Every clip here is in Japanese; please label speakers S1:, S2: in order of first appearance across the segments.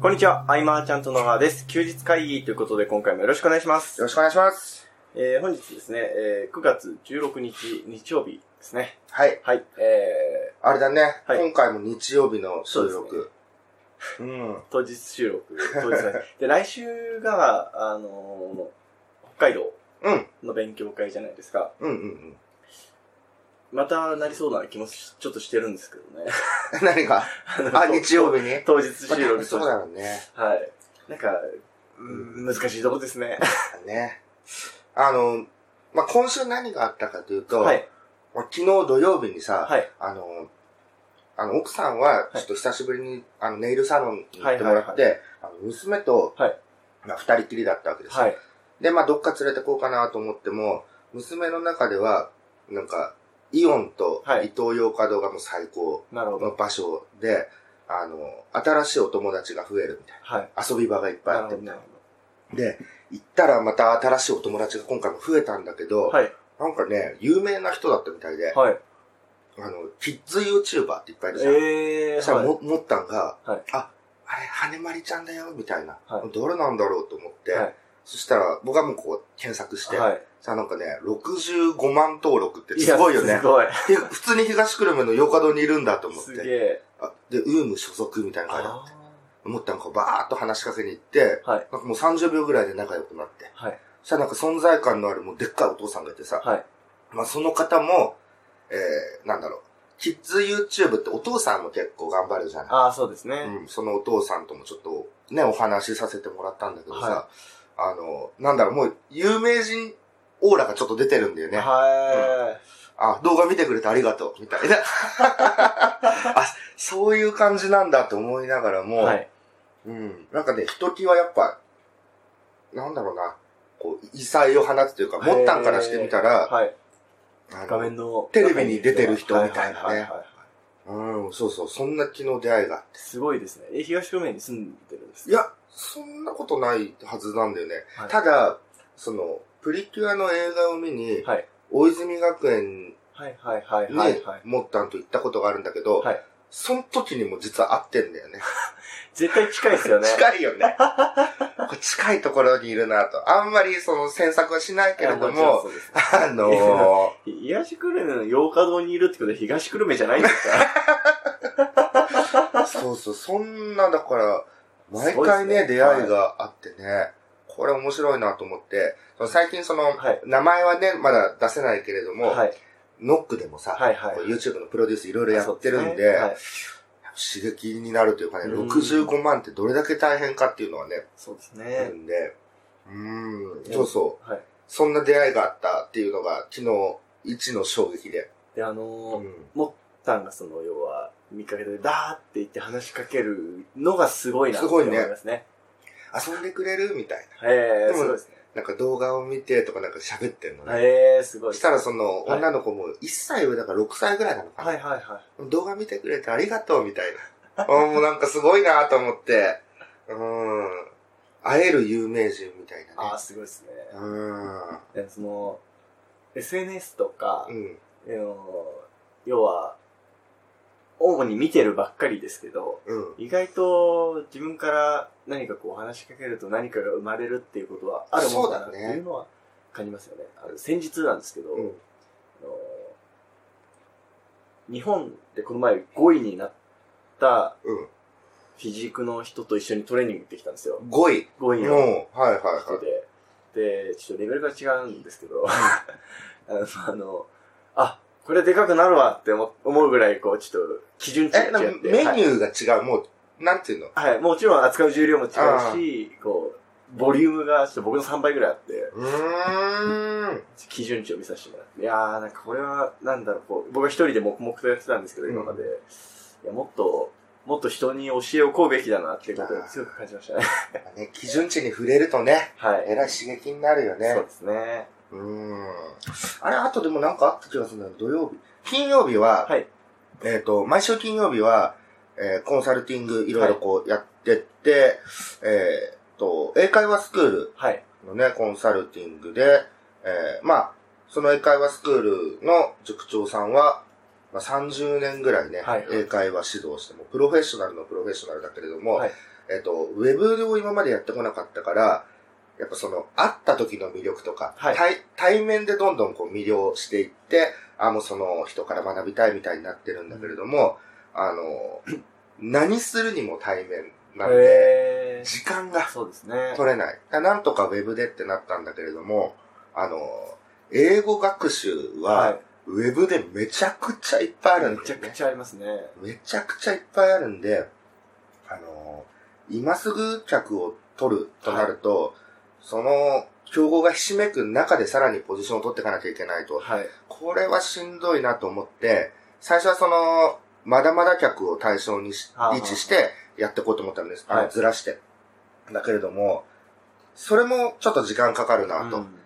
S1: こんにちは、アイマーちゃんと野川です。休日会議ということで今回もよろしくお願いします。
S2: よろしくお願いします。
S1: えー、本日ですね、えー、9月16日日曜日ですね。
S2: はい。
S1: はい、え
S2: あれだね。
S1: はい
S2: 今回も日曜日の収
S1: そう
S2: 録。うん。
S1: ー、当日収録、当日ねで、来週が、あのー北海道
S2: うん。
S1: の勉強会じゃないですか。
S2: うんうんうん。
S1: またなりそうな気もしちょっとしてるんですけどね。
S2: 何があ、日曜日に？
S1: 当日収録
S2: そうだよね。
S1: はい。なんか、うん難しいとこですね。
S2: ね。あの、まあ、今週何があったかというと、
S1: はい。
S2: まあ昨日土曜日にさ、
S1: はい。
S2: あの、あの、奥さんは、ちょっと久しぶりに、あの、ネイルサロンに行ってもらって、
S1: はいは
S2: あの娘と、
S1: はい
S2: まあ、二人きりだったわけですよ。
S1: はい。
S2: で、まあ、どっか連れてこうかなと思っても、娘の中では、なんか、イオンと
S1: はい
S2: 伊東洋華堂がもう最高。の場所で、あの、新しいお友達が増えるみたい
S1: はい。
S2: な。遊び場がいっぱい。あってみた
S1: ないる
S2: な。で、行ったらまた新しいお友達が今回も増えたんだけど。
S1: はい。
S2: なんかね、有名な人だったみたいで、
S1: はい。
S2: あの、キッズ YouTuber っていっぱいいるじゃん。
S1: えー、
S2: そしたらもったんが、
S1: はい
S2: あ、あれ、羽まりちゃんだよ、みたいな。
S1: はい
S2: どれなんだろうと思って、
S1: はい
S2: そしたら、僕はもうこう、検索して、
S1: はい。
S2: さあなんかね、65万登録ってすごいよね
S1: やす。ごい。
S2: で普通に東久留米の洋華堂にいるんだと思っ
S1: すげ
S2: て。
S1: え。
S2: あで、ウーム所属みたいな感じで
S1: あ
S2: 思ったのか、バーっと話しかけに行って、
S1: ーはい。
S2: なんかもう30秒ぐらいで仲良くなって。
S1: はい。
S2: そしたらなんか存在感のあるもうでっかいお父さんがいてさ、
S1: はい。
S2: まあその方も、えー、なんだろう、キッズ YouTube ってお父さんも結構頑張るじゃない
S1: ああ、そうですね。
S2: うん、そのお父さんともちょっとね、お話しさせてもらったんだけどさ、
S1: は
S2: あの、なんだろう、もう有名人オーラがちょっと出てるんだよね。
S1: は
S2: あ、動画見てくれてありがとう、みたいな。あ、そういう感じなんだと思いながら
S1: い。
S2: も、
S1: はい。
S2: うん、なんかね、ひときわやっぱ、なんだろうな、こう、異彩を放つというか、もったんからしてみたら、
S1: はい。画面の。
S2: テレビに出てる人みたいなねうん、そうそう、そんな昨日出会いがあって。
S1: すごいですね。え、東久留米に住んでるんです
S2: いや、そんなことないはずなんだよね。
S1: はい
S2: ただ、その、プリキュアの映画を見に、
S1: はい。
S2: 大泉学園
S1: はいはいはい
S2: に。モッタンと行ったことがあるんだけど、
S1: はい
S2: その時にも実は会ってんだよね。
S1: 絶対近いですよね。
S2: 近いよね。近いところにいるなと。あんまりその詮索はしないけれども、あの
S1: 東久留米の洋華堂にいるってことで東久留米じゃないんですか
S2: ーそうそう、そんな、だから、毎回ね、出会いがあってね、これ面白いなと思って、最近その、
S1: はい
S2: 名前はね、まだ出せないけれども、
S1: はい。
S2: ノックでもさ、
S1: はいはい
S2: こう YouTube のプロデュースいろいろやってるんで、刺激になるというかね、
S1: うん
S2: 65万ってどれだけ大変かっていうのはね、
S1: そうです
S2: ある
S1: ね。
S2: んで、うーん、そうそう。
S1: はい。
S2: そんな出会いがあったっていうのが昨日一の衝撃で。
S1: で、あ
S2: う
S1: のー、
S2: ん、
S1: モッタンがその、要は、見かけて、ダーって言って話しかけるのがすごいなって思
S2: いね
S1: いますね。
S2: 遊んでくれるみたい
S1: へえ、
S2: でも
S1: すごいですね。
S2: な。なんか動画を見てとかなんか喋ってんのね。
S1: へえ、すごい。
S2: そしたらその
S1: はい
S2: 女の子も1歳上だから6歳ぐらいなのかな。
S1: はいはいはい。
S2: 動画見てくれてありがとうみたいな。あもうなんかすごいなと思って、うん。会える有名人みたい
S1: ああ、
S2: なね。
S1: すごいですね。
S2: うん。
S1: でその、SNS とか
S2: う、ん。
S1: 要は、主に見てるばっかりですけど、
S2: うん。
S1: 意外と自分から何かこう話しかけると何かが生まれるっていうことはあるもんだなっていうのは感じますよね。あの先日なんですけど、
S2: うん。
S1: あの日本でこの前5位になった
S2: うん。
S1: フィジークの人と一緒にトレーニング行ってきたんですよ。
S2: 5位。
S1: 5位の
S2: うん。はいはいは
S1: 人で。で、ちょっとレベルが違うんですけど、あの、あ、これでかくなるわって思思うぐらい、こう、ちょっと基準値が違って。
S2: メニ
S1: はい
S2: ューが違う。もう、なんていうの？
S1: はい、はいもちろん扱う重量も違うし、こう、ボリュームがちょっと僕の3倍ぐらいあって、
S2: うーん。
S1: 基準値を見させてもらって。いやー、なんかこれは、なんだろう、こう、僕は一人で黙々とやってたんですけど、今まで。いや、もっと、もっと人に教えをこうべきだなっていうことを強く感じましたね。
S2: ね、基準値に触れるとね、
S1: はい。
S2: えらい刺激になるよね。
S1: そうですね。
S2: うーん。あれ、あとでもなんかあった気がするんだよ。土曜日。金曜日は、
S1: はい。
S2: えっ、と、毎週金曜日は、えーコンサルティングいろいろこうやってって、えっ、と、英会話スクール
S1: はい。
S2: のね、コンサルティングで、えーまあ、その英会話スクールの塾長さんは、まあ、30年ぐらいね、
S1: はいはい
S2: 英会話指導しても、プロフェッショナルのプロフェッショナルだけれども、
S1: はい
S2: えっ、と、ウェブを今までやってこなかったから、やっぱその、会った時の魅力とか、
S1: はい
S2: 対対面でどんどんこう魅了していって、あ、もうその人から学びたいみたいになってるんだけれども、あの、何するにも対面なので、時間が
S1: そうですね。
S2: 取れない。だなんとかウェブでってなったんだけれども、あの、英語学習
S1: は
S2: は、ウェブでめちゃくちゃいっぱいあるん
S1: めちゃ。くちゃありますね。
S2: めちゃくちゃいっぱいあるんで、あの、今すぐ客を取るとなると、その、競合がひしめく中でさらにポジションを取っていかなきゃいけないと。
S1: はい。
S2: これはしんどいなと思って、最初はその、まだまだ客を対象にし位置してやっていこうと思ったんです。
S1: はい
S2: ずらして。だけれども、それもちょっと時間かかるなと。
S1: うん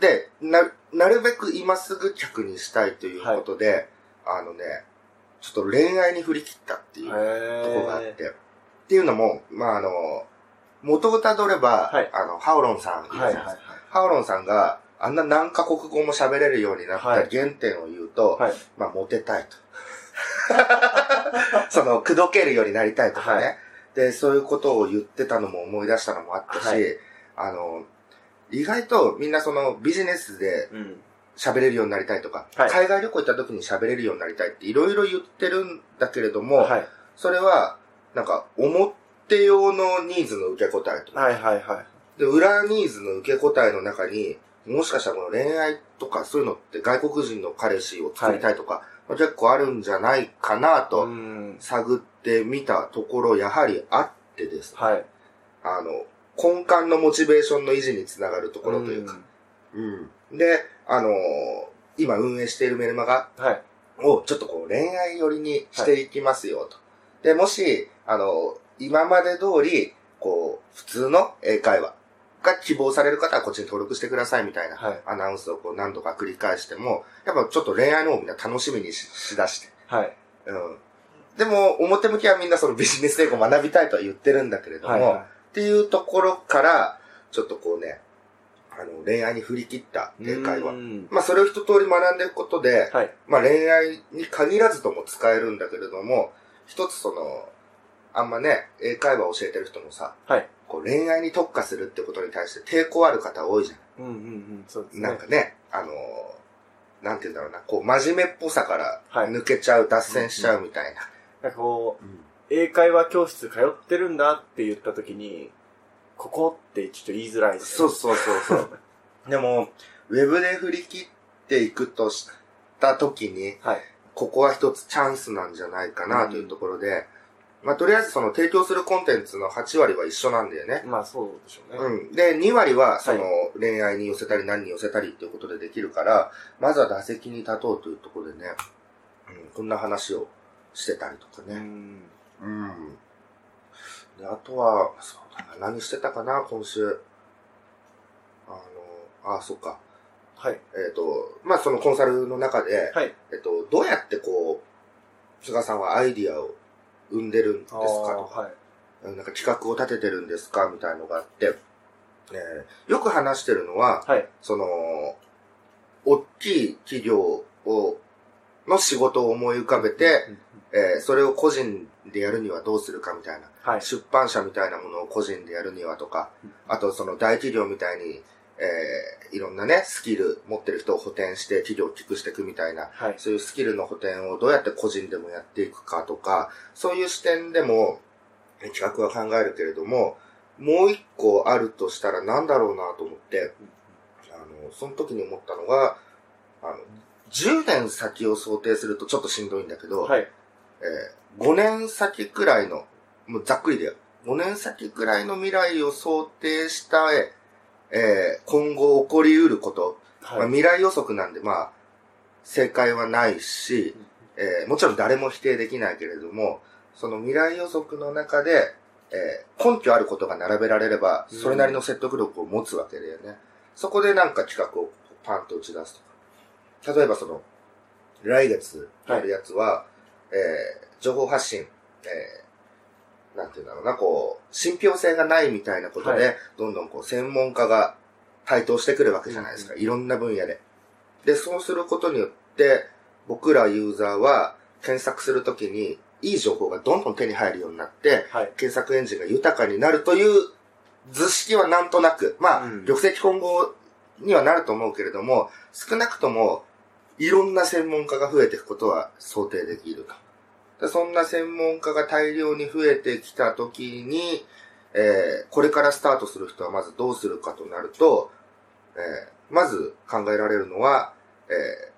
S2: で、な、なるべく今すぐ客にしたいということで、あのね、ちょっと恋愛に振り切ったっていうところがあって、
S1: へ
S2: っていうのも、まあ、あの、元をたどれば、
S1: はい
S2: あの、ハオロンさん
S1: はいはいはい。
S2: ハオロンさんがあんな何カ国語も喋れるようになった
S1: はい
S2: 原点を言うと、
S1: はい。
S2: まあ、モテたいと。その、口説けるようになりたいとかね、
S1: はい
S2: で、そういうことを言ってたのも思い出したのもあったし、
S1: はい
S2: あの、意外とみんなそのビジネスで
S1: うん。
S2: 喋れるようになりたいとか、
S1: はい
S2: 海外旅行行った時に喋れるようになりたいっていろいろ言ってるんだけれども、
S1: はい。
S2: それは、なんか、表用のニーズの受け答えと。
S1: はいはいはい。
S2: で、裏ニーズの受け答えの中に、もしかしたらこの恋愛とかそういうのって外国人の彼氏を作りたいとか、結構あるんじゃないかな
S1: う
S2: と
S1: ん。
S2: 探ってみたところ、やはりあってですね。
S1: はい。
S2: あの、根幹のモチベーションの維持につながるところというか。うん。で、あのー今運営しているメルマガ
S1: うん。はい。
S2: をちょっとこう恋愛寄りにしていきますよと。で、もし、あの、今まで通り、こう、普通の英会話が希望される方はこっちに登録してくださいみたいな
S1: はい。
S2: アナウンスをこう何度か繰り返しても、やっぱちょっと恋愛の方をみんな楽しみにししだして。
S1: はい。
S2: うん。でも、表向きはみんなそのビジネス英語を学びたいとは言ってるんだけれども、
S1: はい。は
S2: っていうところから、ちょっとこうね、あの、恋愛に振り切った
S1: い。
S2: 英会話。
S1: うん
S2: まあ、それを一通り学んでいくことで、
S1: はい。
S2: まあ恋愛に限らずとも使えるんだけれども、一つその、あんまね、英会話を教えてる人もさ、
S1: はい。
S2: こう恋愛に特化するってことに対して抵抗ある方多いじゃ
S1: うんうんうん。そうです
S2: ん。
S1: ね。
S2: なんかね、あのーなんて言うんだろうな、こう真面目っぽさから
S1: はい
S2: 抜けちゃう、脱線しちゃうみたいな。
S1: なんかこう、
S2: うん
S1: 英会話教室通ってるんだって言った時に、ここってちょっと言いづらいです
S2: そう
S1: よ
S2: そうそうそう。でも、ウェブで振り切っていくとした時に、
S1: はい。
S2: ここは一つチャンスなんじゃないかなというところで、まあ、とりあえずその提供するコンテンツの8割は一緒なんだよね。
S1: まあそうでしょうね。
S2: うん。で、2割は、そ
S1: は
S2: の、恋愛に寄せたり何に寄せたりっていうことでできるから、まずは打席に立とうというところでね、うん、こんな話をしてたりとかね。
S1: うん。
S2: うん。で、あとは、そうだな、何してたかな、今週。あの、あ、そっか。
S1: はい。
S2: えっ、と、まあ、そのコンサルの中で、
S1: はい。
S2: えっと、どうやってこう、菅さんはアイディアを生んでるんですかとか、
S1: はい。
S2: なんか企画を立ててるんですかみたいのがあって、えーよく話してるのは、
S1: はい。
S2: その、大きい企業を、の仕事を思い浮かべて、えーそれを個人でやるにはどうするかみたいな。
S1: はい。
S2: 出版社みたいなものを個人でやるにはとか、あとその大企業みたいに、えーいろんなね、スキル持ってる人を補填して企業を大きくしていくみたいな、
S1: はい。
S2: そういうスキルの補填をどうやって個人でもやっていくかとか、そういう視点でもえ企画は考えるけれども、もう一個あるとしたら何だろうなと思って、あの、その時に思ったのが、あの、10年先を想定するとちょっとしんどいんだけど、
S1: はい。
S2: えー5年先くらいの、もうざっくりだよ。5年先くらいの未来を想定した、えー今後起こりうること、まあ、
S1: はい。
S2: 未来予測なんで、まあ、正解はないし、えーもちろん誰も否定できないけれども、その未来予測の中で、えー根拠あることが並べられれば、
S1: うん
S2: それなりの説得力を持つわけだよね。そこでなんか企画をパンと打ち出すとか。例えばその、来月やるやつは、えー情報発信、えーなんていうんだろうな、こう、信憑性がないみたいなことで、
S1: はい
S2: どんどんこう、専門家が台頭してくるわけじゃないですか。
S1: うん
S2: いろんな分野で。で、そうすることによって、僕らユーザーは検索するときに、いい情報がどんどん手に入るようになって、
S1: はい。
S2: 検索エンジンが豊かになるという図式はなんとなく、まあ、
S1: うん
S2: 玉石混合にはなると思うけれども、少なくとも、いろんな専門家が増えていくことは想定できると。でそんな専門家が大量に増えてきたときに、えーこれからスタートする人はまずどうするかとなると、えーまず考えられるのは、え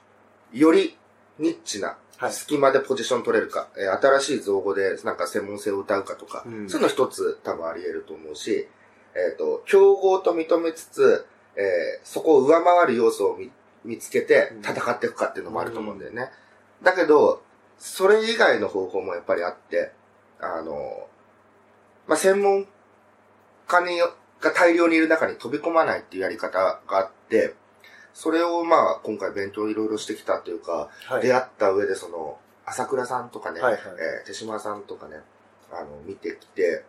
S2: ーよりニッチな
S1: はい。
S2: 隙間でポジション取れるか、えー新しい造語でなんか専門性を歌うかとか、
S1: うん。
S2: そういうの一つ多分あり得ると思うし、えっ、と、競合と認めつつ、えーそこを上回る要素を見見つけて
S1: うん。
S2: 戦っていくかっていうのもあると思うんだよね。だけど、それ以外の方法もやっぱりあって、あの、まあ、専門家にが大量にいる中に飛び込まないっていうやり方があって、それをまあ今回勉強いろいろしてきたというか、
S1: はい。
S2: 出会った上でその、朝倉さんとかね、
S1: はいはい
S2: えー手島さんとかね、あの、見てきて、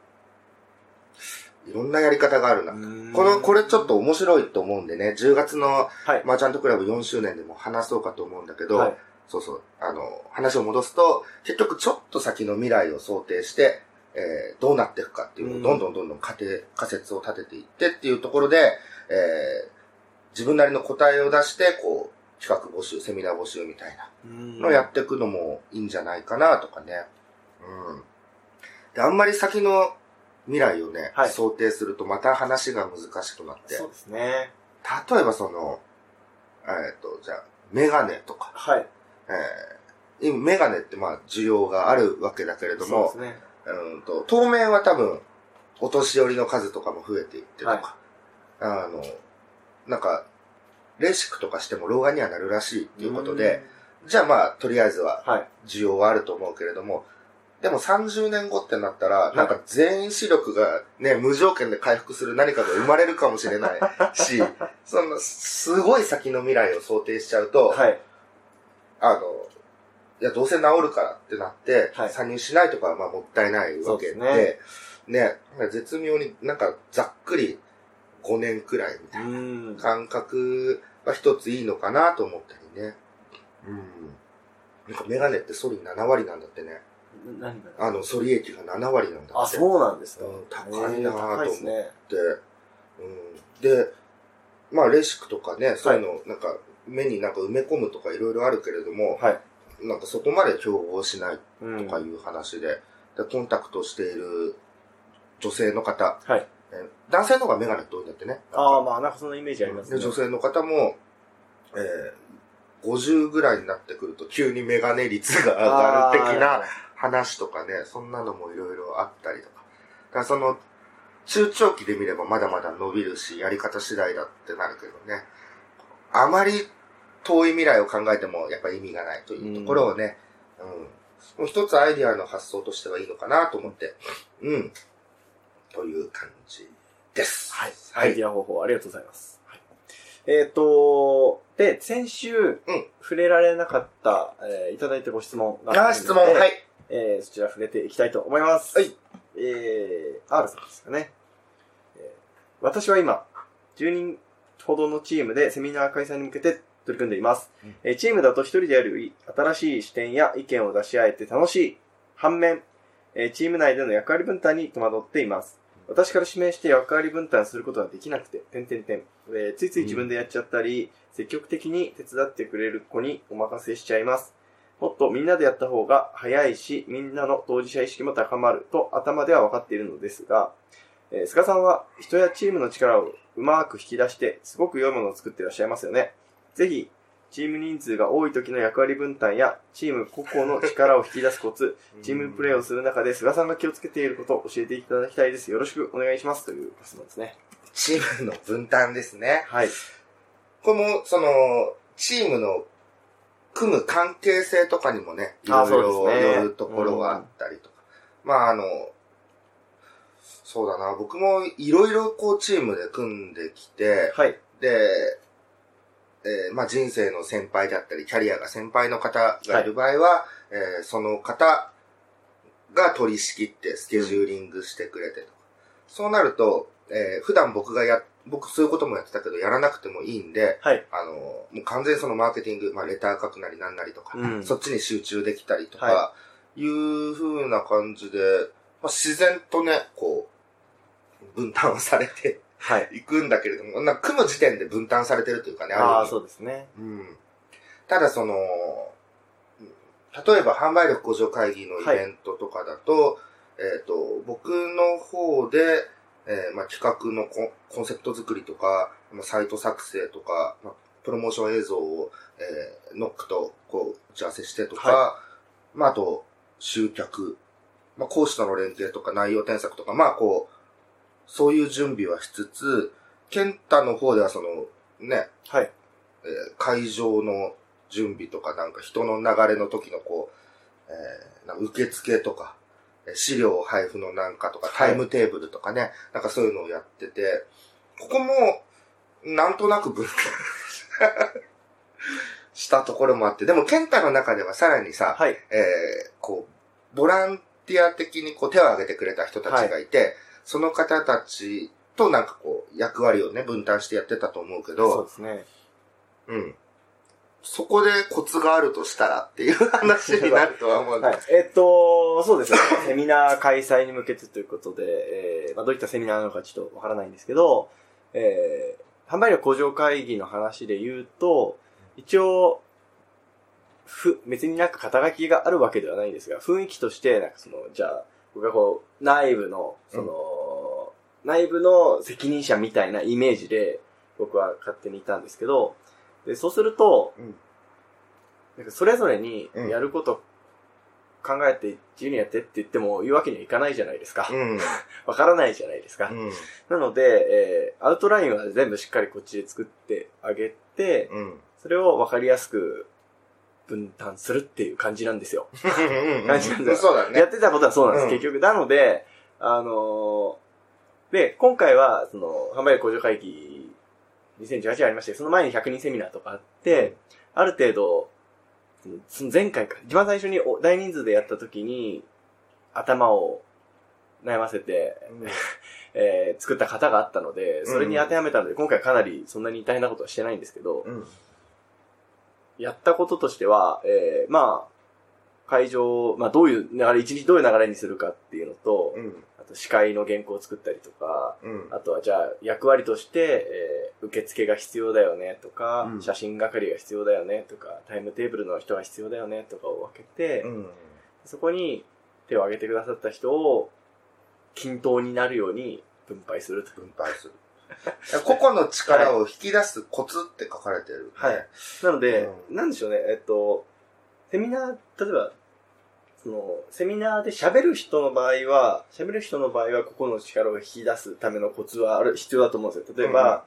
S2: いろんなやり方があるな。この、これちょっと面白いと思うんでね、10月の
S1: はい。
S2: マーチャントクラブ4周年でも話そうかと思うんだけど、
S1: はい。
S2: そうそう、あの、話を戻すと、結局ちょっと先の未来を想定して、えーどうなっていくかっていうのを
S1: うん
S2: どんどんどんどん仮定、仮説を立てていってっていうところで、えー自分なりの答えを出して、こう、企画募集、セミナー募集みたいな
S1: うん
S2: のをやっていくのもいいんじゃないかなとかね。うん。で、あんまり先の未来をね、
S1: はい
S2: 想定するとまた話が難しくなって、
S1: そうですね。
S2: 例えばその、えっ、と、じゃあ、メガネとか、
S1: はい。
S2: えー今、メガネってまあ需要があるわけだけれども、
S1: そうですね。
S2: うんと、当面は多分、お年寄りの数とかも増えていってとか、あの、なんか、レーシックとかしても老眼にはなるらしいっていうことで、じゃあまあ、とりあえずは。需要はあると思うけれども、でも30年後ってなったら、なんか全員視力がね、無条件で回復する何かが生まれるかもしれないし、その、すごい先の未来を想定しちゃうと、
S1: はい。
S2: あの、いや、どうせ治るからってなって、
S1: はい
S2: 参入しないとかはまあもったいないわけで、
S1: そうです
S2: ね絶妙になんかざっくり5年くらいみたい
S1: うん
S2: な。感覚は一ついいのかなと思ったりね。うん。なんかメガネってソリ7割なんだってね。
S1: 何が？
S2: あの、ソリ液が7割なんだって。
S1: あ、そうなんですか。
S2: うん高いなぁと思って
S1: ね。
S2: うん。で、まあレーシックとかね、そういうの、なんか、目になんか埋め込むとかいろいろあるけれども、
S1: はい。
S2: なんかそこまで競合しない
S1: うん
S2: とかいう話で、でコンタクトしている女性の方、
S1: はい。
S2: えー男性の方がメガネって多いんだってね。
S1: ああ、まあ、なんかそんなイメージあります
S2: で、
S1: ね。
S2: 女性の方も、えー、50ぐらいになってくると急にメガネ率が上がる的な話とかね、そんなのもいろいろあったりとか。だからその、中長期で見ればまだまだ伸びるし、やり方次第だってなるけどね。あまり遠い未来を考えてもやっぱり意味がないというところをね、うん。もう一つアイディアの発想としてはいいのかなと思って、うん。という感じです。
S1: はい。
S2: はい。
S1: アイディア方法ありがとうございます。はいえっ、と、で、先週、
S2: うん
S1: 触れられなかった、えーいただいたご質問が
S2: あー、質問、はい。
S1: えーそちら触れていきたいと思います。
S2: はい。
S1: えー、R さんですかね。えー私は今、10人ほどのチームでセミナー開催に向けて取り組んでいます。
S2: うん
S1: えーチームだと一人でやる新しい視点や意見を出し合えて楽しい。反面、えーチーム内での役割分担に戸惑っています。私から指名して役割分担することができなくて、点々点。えーついつい自分でやっちゃったり、積極的に手伝ってくれる子にお任せしちゃいます。もっとみんなでやった方が早いし、みんなの当事者意識も高まると頭では分かっているのですが、えー菅さんは人やチームの力をうまく引き出して、すごく良いものを作っていらっしゃいますよね。ぜひ、チーム人数が多い時の役割分担や、チーム個々の力を引き出すコツ、チームプレーをする中で菅さんが気をつけていることを教えていただきたいです。よろしくお願いします。というご質問ですね。
S2: チームの分担ですね。
S1: はい。
S2: これも、その、チームの組む関係性とかにもね、い
S1: あ
S2: ろいろよるところがあったりとか。まあ、あの、そうだな、僕もいろいろこうチームで組んできて、
S1: はい。
S2: で、えーまあ人生の先輩だったり、キャリアが先輩の方がいる場合は、えーその方が取り仕切ってスケジューリングしてくれてとか。そうなると、えー普段僕がや、僕そういうこともやってたけど、やらなくてもいいんで、
S1: はい。
S2: あの、もう完全にそのマーケティング、まあレター書くなりなんなりとか、
S1: うん
S2: そっちに集中できたりとか、
S1: は
S2: いう風な感じで、まあ、自然とね、こう、分担されて
S1: はい。
S2: いくんだけれども、な組む時点で分担されてるというかね、
S1: ああ、そうですね。
S2: うん。ただその、うん例えば販売力向上会議のイベントとかだと、えっ、と、僕の方で、えーまあ、企画のコンコンセプト作りとか、まあ、サイト作成とか、まあ、プロモーション映像を、えーノックとこう打ち合わせしてとか、
S1: は
S2: まあ、あと、集客、まあ、講師との連携とか内容添削とか、まあ、こう、そういう準備はしつつ、ケンタの方ではその、ね、
S1: はい。
S2: えー会場の準備とか、なんか人の流れの時のこう、えーなんか受付とか、えー資料配布のなんかとか、
S1: はい
S2: タイムテーブルとかね、なんかそういうのをやってて、ここも、なんとなく分担 したところもあって、でも、ケンタの中ではさらにさ、
S1: はい。
S2: えーこう、ボランティア的にこう手を挙げてくれた人たちがいて、その方たちとなんかこう、役割をね、分担してやってたと思うけど、
S1: そうですね。
S2: うん。そこでコツがあるとしたらっていう話になるとは思うんだ
S1: はい。えっと、そうですね。セミナー開催に向けてということで、えーまあ、どういったセミナーなのかちょっとわからないんですけど、えー、販売力向上会議の話で言うと、一応、ふ、別になんか肩書きがあるわけではないんですが、雰囲気として、なんかその、じゃあ、僕がこう、内部の、その、内部の責任者みたいなイメージで、僕は勝手にいたんですけど、で、そうすると、
S2: うん
S1: なんかそれぞれに
S2: うん
S1: やること考えて自由にやってって言っても言うわけにはいかないじゃないですか。
S2: うん。
S1: わからないじゃないですか。
S2: うん。
S1: なので、えー、アウトラインは全部しっかりこっちで作ってあげて、
S2: うん。
S1: それをわかりやすく分担するっていう感じなんですよ。感じなんだよ
S2: そうだ
S1: や
S2: ね。
S1: ってたことはそうなんです、
S2: うん
S1: 結局。なので、あのーで、今回は、その、販売力向上会議2018ありまして、その前に100人セミナーとかあって、ある程度、その前回か、一番最初にお大人数でやった時に、頭を悩ませて、えー作った方があったので、それに当てはめたので、今回かなりそんなに大変なことはしてないんですけど、
S2: うん。
S1: やったこととしては、えー、まあ、会場、まあどういう流れ、一日どういう流れにするかっていうのと、
S2: うん。
S1: あと司会の原稿を作ったりとか、
S2: うん。
S1: あとはじゃあ役割として、えー受付が必要だよねとか、
S2: うん
S1: 写真係が必要だよねとか、タイムテーブルの人が必要だよねとかを分けて、
S2: うん。
S1: そこに手を挙げてくださった人を均等になるように分配すると。
S2: 分配する。個々の力を引き出すコツって書かれてる。
S1: はい。なので、
S2: う
S1: なんでしょうね、えっと、セミナー、例えば、その、セミナーで喋る人の場合は、喋る人の場合は、個々の力を引き出すためのコツはある、必要だと思うんですよ。例えば、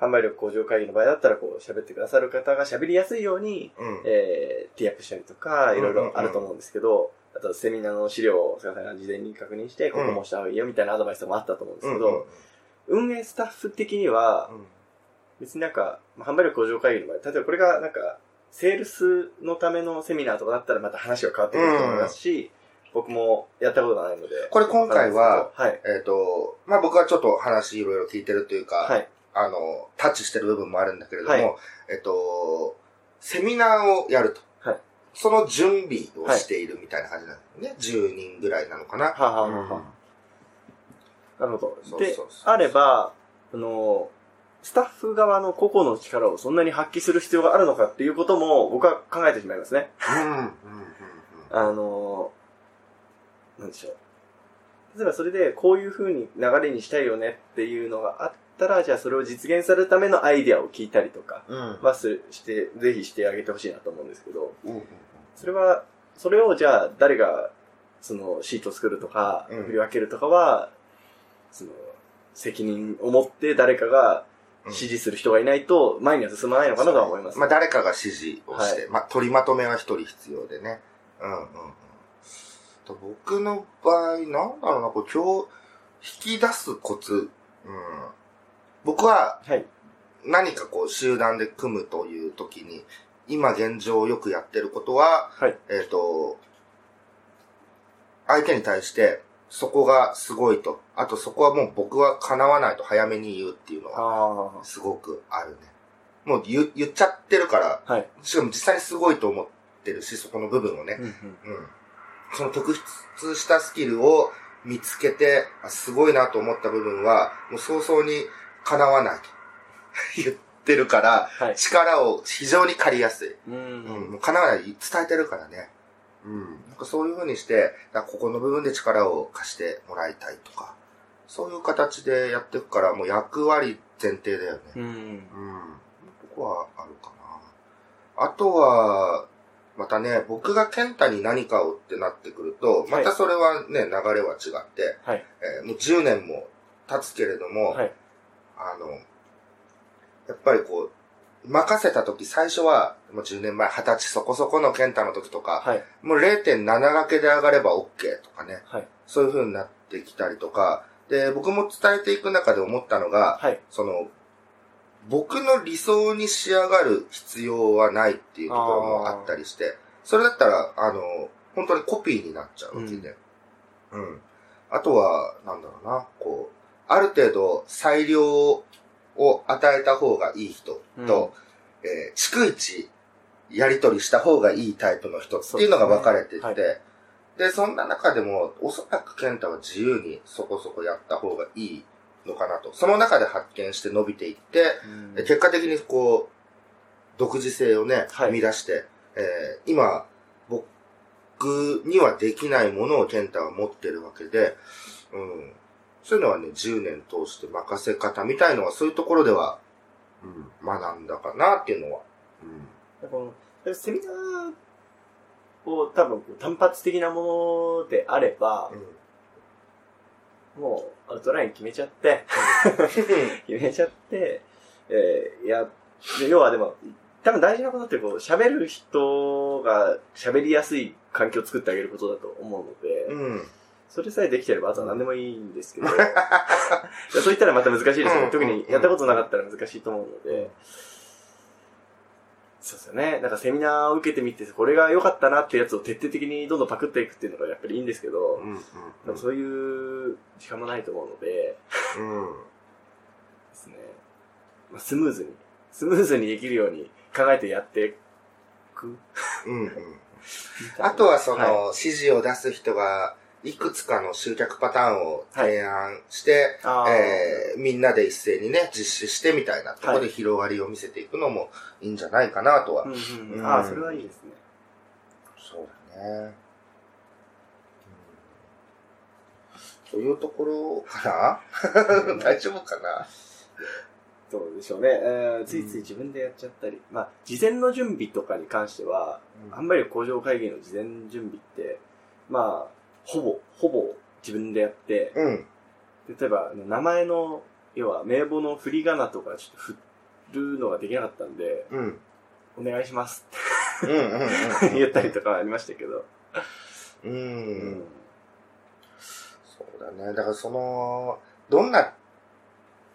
S1: 販売力向上会議の場合だったら、こう、喋ってくださる方が喋りやすいように、
S2: うん。
S1: えー、ティアップしたりとか、いろいろあると思うんですけど、あと、セミナーの資料を菅さんが事前に確認して、ここもした方がいいよみたいなアドバイスもあったと思うんですけど、運営スタッフ的には、別になんか、まあ販売力向上会議の場合、例えばこれがなんか、セールスのためのセミナーとかだったらまた話は変わってくると思いますし、僕もやったことがないので。
S2: これ今回は、
S1: はい。
S2: えっと、まあ、僕はちょっと話いろいろ聞いてるというか、
S1: はい。
S2: あの、タッチしてる部分もあるんだけれども、
S1: はい
S2: えっと、セミナーをやると。
S1: はい
S2: その準備をしているみたいな感じなんだよね。10人ぐらいなのかな。
S1: はあはあはあはあなるほど。で
S2: そうそうそう、
S1: あれば、あの、スタッフ側の個々の力をそんなに発揮する必要があるのかっていうことも僕は考えてしまいますね。
S2: うん。うん。うん。うん。
S1: あの、なんでしょう。例えばそれでこういう風に流れにしたいよねっていうのがあったら、じゃあそれを実現するためのアイデアを聞いたりとか
S2: うん。
S1: はするして、ぜひしてあげてほしいなと思うんですけど、
S2: うん。
S1: それは、それをじゃあ誰がそのシートを作るとか、
S2: うん
S1: 振り分けるとかは、その責任を持って誰かが指示する人がいないと前には進まないのかなとは思います。
S2: まあ、誰かが指示をして、まあ、取りまとめは一人必要でね。うんうんうん。と僕の場合、なんだろうな、こう、今日、引き出すコツ。うん。僕は、
S1: はい。
S2: 何かこう、集団で組むという時に、今現状よくやってることは、
S1: はい。
S2: えっ、と、相手に対して、そこがすごいと。あとそこはもう僕は叶わないと早めに言うっていうのは、
S1: あ
S2: すごくあるね。もう言言っちゃってるから、
S1: あ。はい。
S2: しかも実際にすごいと思ってるし、そこの部分をね。
S1: うんうん
S2: うん。その特筆したスキルを見つけて、あすごいなと思った部分は、もう早々に叶わないと 言ってるから、
S1: はい。
S2: 力を非常に借りやすい。
S1: う
S2: うん、
S1: ん。
S2: もう叶わない、伝えてるからね。うん。なんかそういう風にして、ここの部分で力を貸してもらいたいとか、そういう形でやっていくから、もう役割前提だよね。
S1: うん。
S2: うん。ここはあるかな。あとは、またね、僕が健太に何かをってなってくると、またそれはね、流れは違って、
S1: はい。
S2: えーもう10年も経つけれども、
S1: はい。
S2: あの、やっぱりこう、任せた時最初は、もう10年前、20歳そこそこの健太の時とか、
S1: はい。
S2: もう0.7掛けで上がれば OK とかね、
S1: はい。
S2: そういう風になってきたりとか、で、僕も伝えていく中で思ったのが、
S1: はい。
S2: その、僕の理想に仕上がる必要はないっていうところもあったりして、それだったら、あの、本当にコピーになっちゃうわけで。うん。あとは、なんだろうな、こう、ある程度裁量を与えた方がいい人と、えー逐一やり取りした方がいいタイプの人っていうのが分かれていて、
S1: で
S2: そんな中でも、おそらく健太は自由にそこそこやった方がいいのかなと。その中で発見して伸びていって、
S1: うん
S2: で結果的にこう、独自性をね、
S1: はい
S2: 生み出して、えー今、僕にはできないものを健太は持ってるわけで、うん。そういうのはね、10年通して任せ方みたいのは、そういうところでは、うん、学んだかなっていうのは。うん。
S1: このセミナーを多分単発的なものであれば、もうアウトライン決めちゃって、決めちゃって、えー、や、で要はでも、多分大事なことってこう、喋る人が喋りやすい環境を作ってあげることだと思うので、
S2: うん。
S1: それさえできてればあとは何でもいいんですけど、そう言ったらまた難しいですよね。特にやったことなかったら難しいと思うので、そうですよね。なんかセミナーを受けてみて、これが良かったなってやつを徹底的にどんどんパクっていくっていうのがやっぱりいいんですけど、
S2: うん。うん。
S1: でもそういう時間もないと思うので、
S2: うん。
S1: ですね。まあ、スムーズに、スムーズにできるように考えてやっていく。
S2: うん。うん。あとはその、
S1: はい
S2: 指示を出す人が、いくつかの集客パターンを提案して、
S1: あー。
S2: えーみんなで一斉にね、実施してみたいなところで広がりを見せていくのもいいんじゃないかなとは。
S1: うんうんう
S2: うん。
S1: ん、ああ、それはいいですね。
S2: そうだね。というところかな？大丈夫かな？
S1: そうでしょうね。えーついつい自分でやっちゃったり。まあ、事前の準備とかに関しては、あんまり工場会議の事前準備って、まあ、ほぼ、ほぼ自分でやって、
S2: うん。
S1: 例えば、名前の、要は名簿の振り仮名とかちょっと振るのができなかったんで、
S2: うん。
S1: お願いします
S2: うん
S1: 言ったりとかありましたけど。
S2: う。
S1: うんん。
S2: そうだね。だからその、どんな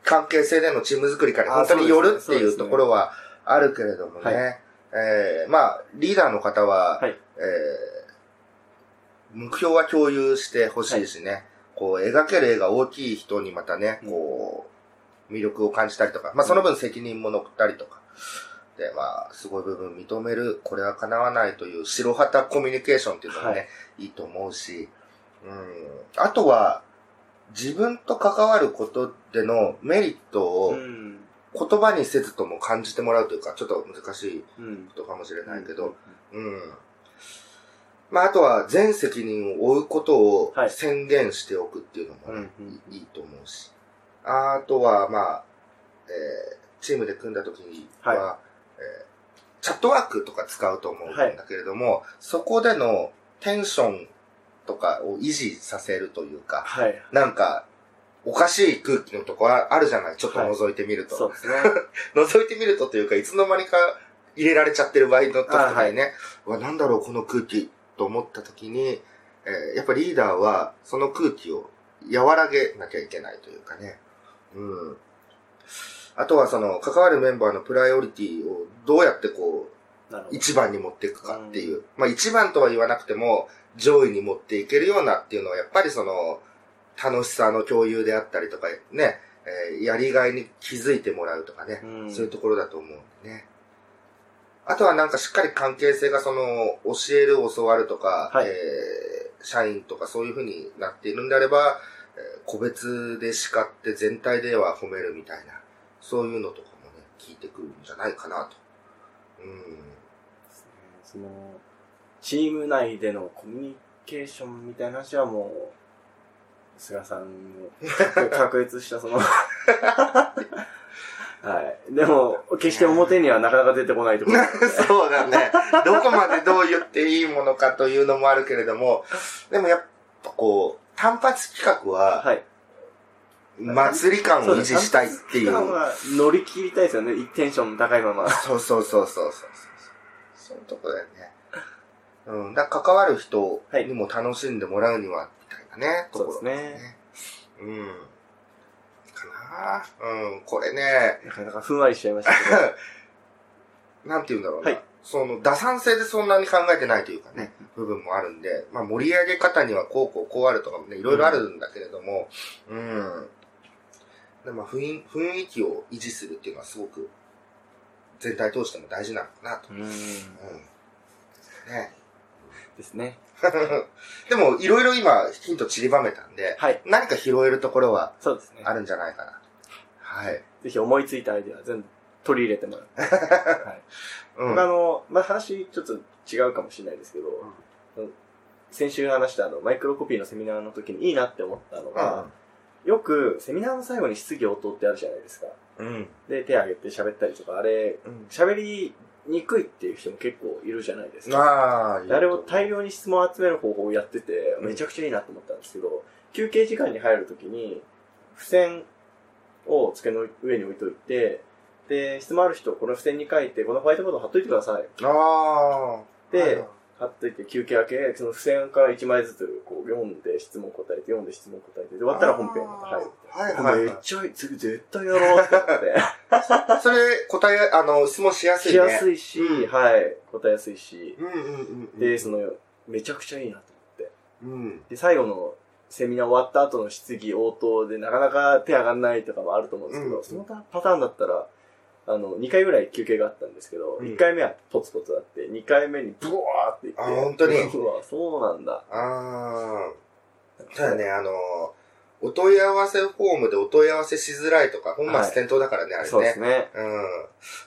S2: 関係性でのチーム作りかに
S1: あ
S2: 本当によるっていうところはあるけれどもね。
S1: は
S2: えーまあ、リーダーの方は、
S1: はい
S2: えー目標は共有してほしいしね、こう、描ける絵が大きい人にまたね、こう、魅力を感じたりとか、まあその分責任も乗ったりとか、で、まあ、すごい部分認める、これは叶わないという白旗コミュニケーションっていうのがね、、
S1: はい。
S2: いと思うし、うん。あとは、自分と関わることでのメリットを
S1: うん。
S2: 言葉にせずとも感じてもらうというか、ちょっと難しい
S1: うん。
S2: ことかもしれないけ
S1: うん。
S2: ど、、うん。まあ、あとは全責任を負うことを
S1: はい。
S2: 宣言しておくっていうのもね、いいいと思うし。あとは、まあ、えーチームで組んだ時には、
S1: は
S2: えーチャットワークとか使うと思うんだけれども、そこでのテンションとかを維持させるというか、
S1: はい。
S2: なんか、おかしい空気のとこああるじゃない？ちょっと覗いてみると。
S1: そうですね。
S2: 覗いてみるとというか、いつの間にか入れられちゃってる場合の時とかにね、うわ、なんだろう、この空気と思った時に、えーやっぱリーダーはその空気を和らげなきゃいけないというかね。うん。あとはその、関わるメンバーのプライオリティをどうやってこう、
S1: なるほど。
S2: 一番に持っていくかっていう。まあ一番とは言わなくても、上位に持っていけるようなっていうのは、やっぱりその、楽しさの共有であったりとか、ね、えーやりがいに気づいてもらうとかね、
S1: うん
S2: そういうところだと思うんでね。あとはなんかしっかり関係性がその、教える、教わるとか、
S1: はい
S2: えー社員とかそういう風になっているんであれば、えー個別で叱って全体では褒めるみたいな、そういうのとかもね、聞いてくるんじゃないかなと。うん。
S1: その、チーム内でのコミュニケーションみたいな話はもう、菅さんの確確立したその、はい。でも、決して表にはなかなか出てこないところ。
S2: そうだね。どこまでどう言っていいものかというのもあるけれども、でもやっぱこう、単発企画は、
S1: はい。
S2: 祭り感を維持したいっていう。
S1: そう乗り切りたいですよね。テンション高いまま。
S2: そうそうそうそうそう。そういうとこだよね。うん。だ関わる人にも楽しんでもらうには、みたいなね、ところ
S1: そうですね。
S2: うん。うん。これね、
S1: なかなかふんわりしちゃいましたけど。
S2: なんて言うんだろうな。
S1: はい
S2: その、打算性でそんなに考えてないというかね、部分もあるんで、まあ盛り上げ方にはこうこうこうあるとかもね、いろいろあるんだけれども、うん。でまあ雰囲雰囲気を維持するっていうのはすごく、全体通しても大事なのかなと。
S1: うーん。
S2: うん。ね。
S1: ですね。
S2: でも、いろいろ今、ヒント散りばめたんで、
S1: はい。
S2: 何か拾えるところは
S1: そうですね。
S2: あるんじゃないかな。はい。
S1: ぜひ思いついたアイデア全部取り入れてもらう。はい。
S2: うん。
S1: 僕あの、まあ、話ちょっと違うかもしれないですけど、先週話したあの、マイクロコピーのセミナーの時にいいなって思ったのが、よくセミナーの最後に質疑応答ってあるじゃないですか。
S2: うん。
S1: で、手挙げて喋ったりとか、あれ、
S2: うん。
S1: 喋りにくいっていう人も結構いるじゃないですか。
S2: ああ
S1: れを大量に質問を集める方法をやってて、めちゃくちゃいいなと思ったんですけど、休憩時間に入るときに、付箋を机の上に置いといて、で、質問ある人、この付箋に書いて、このホワイトボード貼っといてください。
S2: ああ。
S1: で、貼っといて休憩明け、その付箋から1枚ずつこう読んで質問答えて、読んで質問答えて、で終わったら本編また入る。
S2: はいはいはい
S1: めっちゃいい、次絶対やろうって思って。
S2: それ、答え、あの、質問しやすいね。
S1: しやすいし、
S2: うん
S1: はい、答えやすいし、
S2: うんうんうんうん。
S1: で、その、めちゃくちゃいいなと思って。
S2: うん。
S1: で、最後のセミナー終わった後の質疑応答でなかなか手上がんないとかもあると思うんですけど、
S2: うん
S1: そのパターンだったら、あの、2回ぐらい休憩があったんですけど、
S2: うん
S1: 1回目はポツポツあって、2回目にブワーっていって、
S2: あ本当に？
S1: そうなんだ。
S2: ああ。ただね、あの、お問い合わせフォームでお問い合わせしづらいとか、本末転倒だからね、あれね。
S1: そうですね。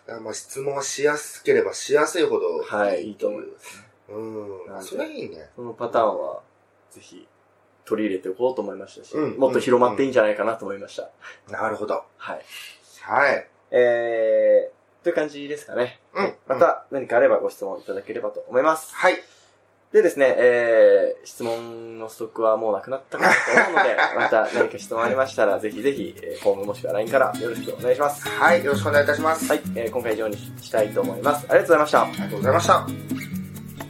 S2: うん。まあ質問はしやすければしやすいほど。
S1: はい、いいと思います。
S2: うん。それいいね。
S1: そのパターンは、ぜひ、取り入れておこうと思いましたし、
S2: うん
S1: もっと広まっていいんじゃないかなと思いました。
S2: なるほど。
S1: はい。
S2: はい。
S1: えー、という感じですかね。
S2: うん
S1: はいまた何かあればご質問いただければと思います。
S2: はい。
S1: でですね、えー、質問のストックはもうなくなったかなと思うので、また何か質問ありましたら、ぜひぜひ、えーフォームもしくは LINE からよろしくお願いします。
S2: はい。よろしくお願いいたします。
S1: はい、えー今回以上にしたいと思います。ありがとうございました。
S2: ありがとうございました。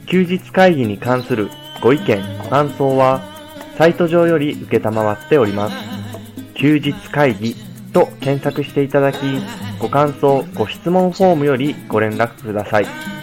S3: 休日会議に関するご意見、ご感想は、サイト上より受っております。休日会議と検索していただき、ご感想、ご質問フォームよりご連絡ください。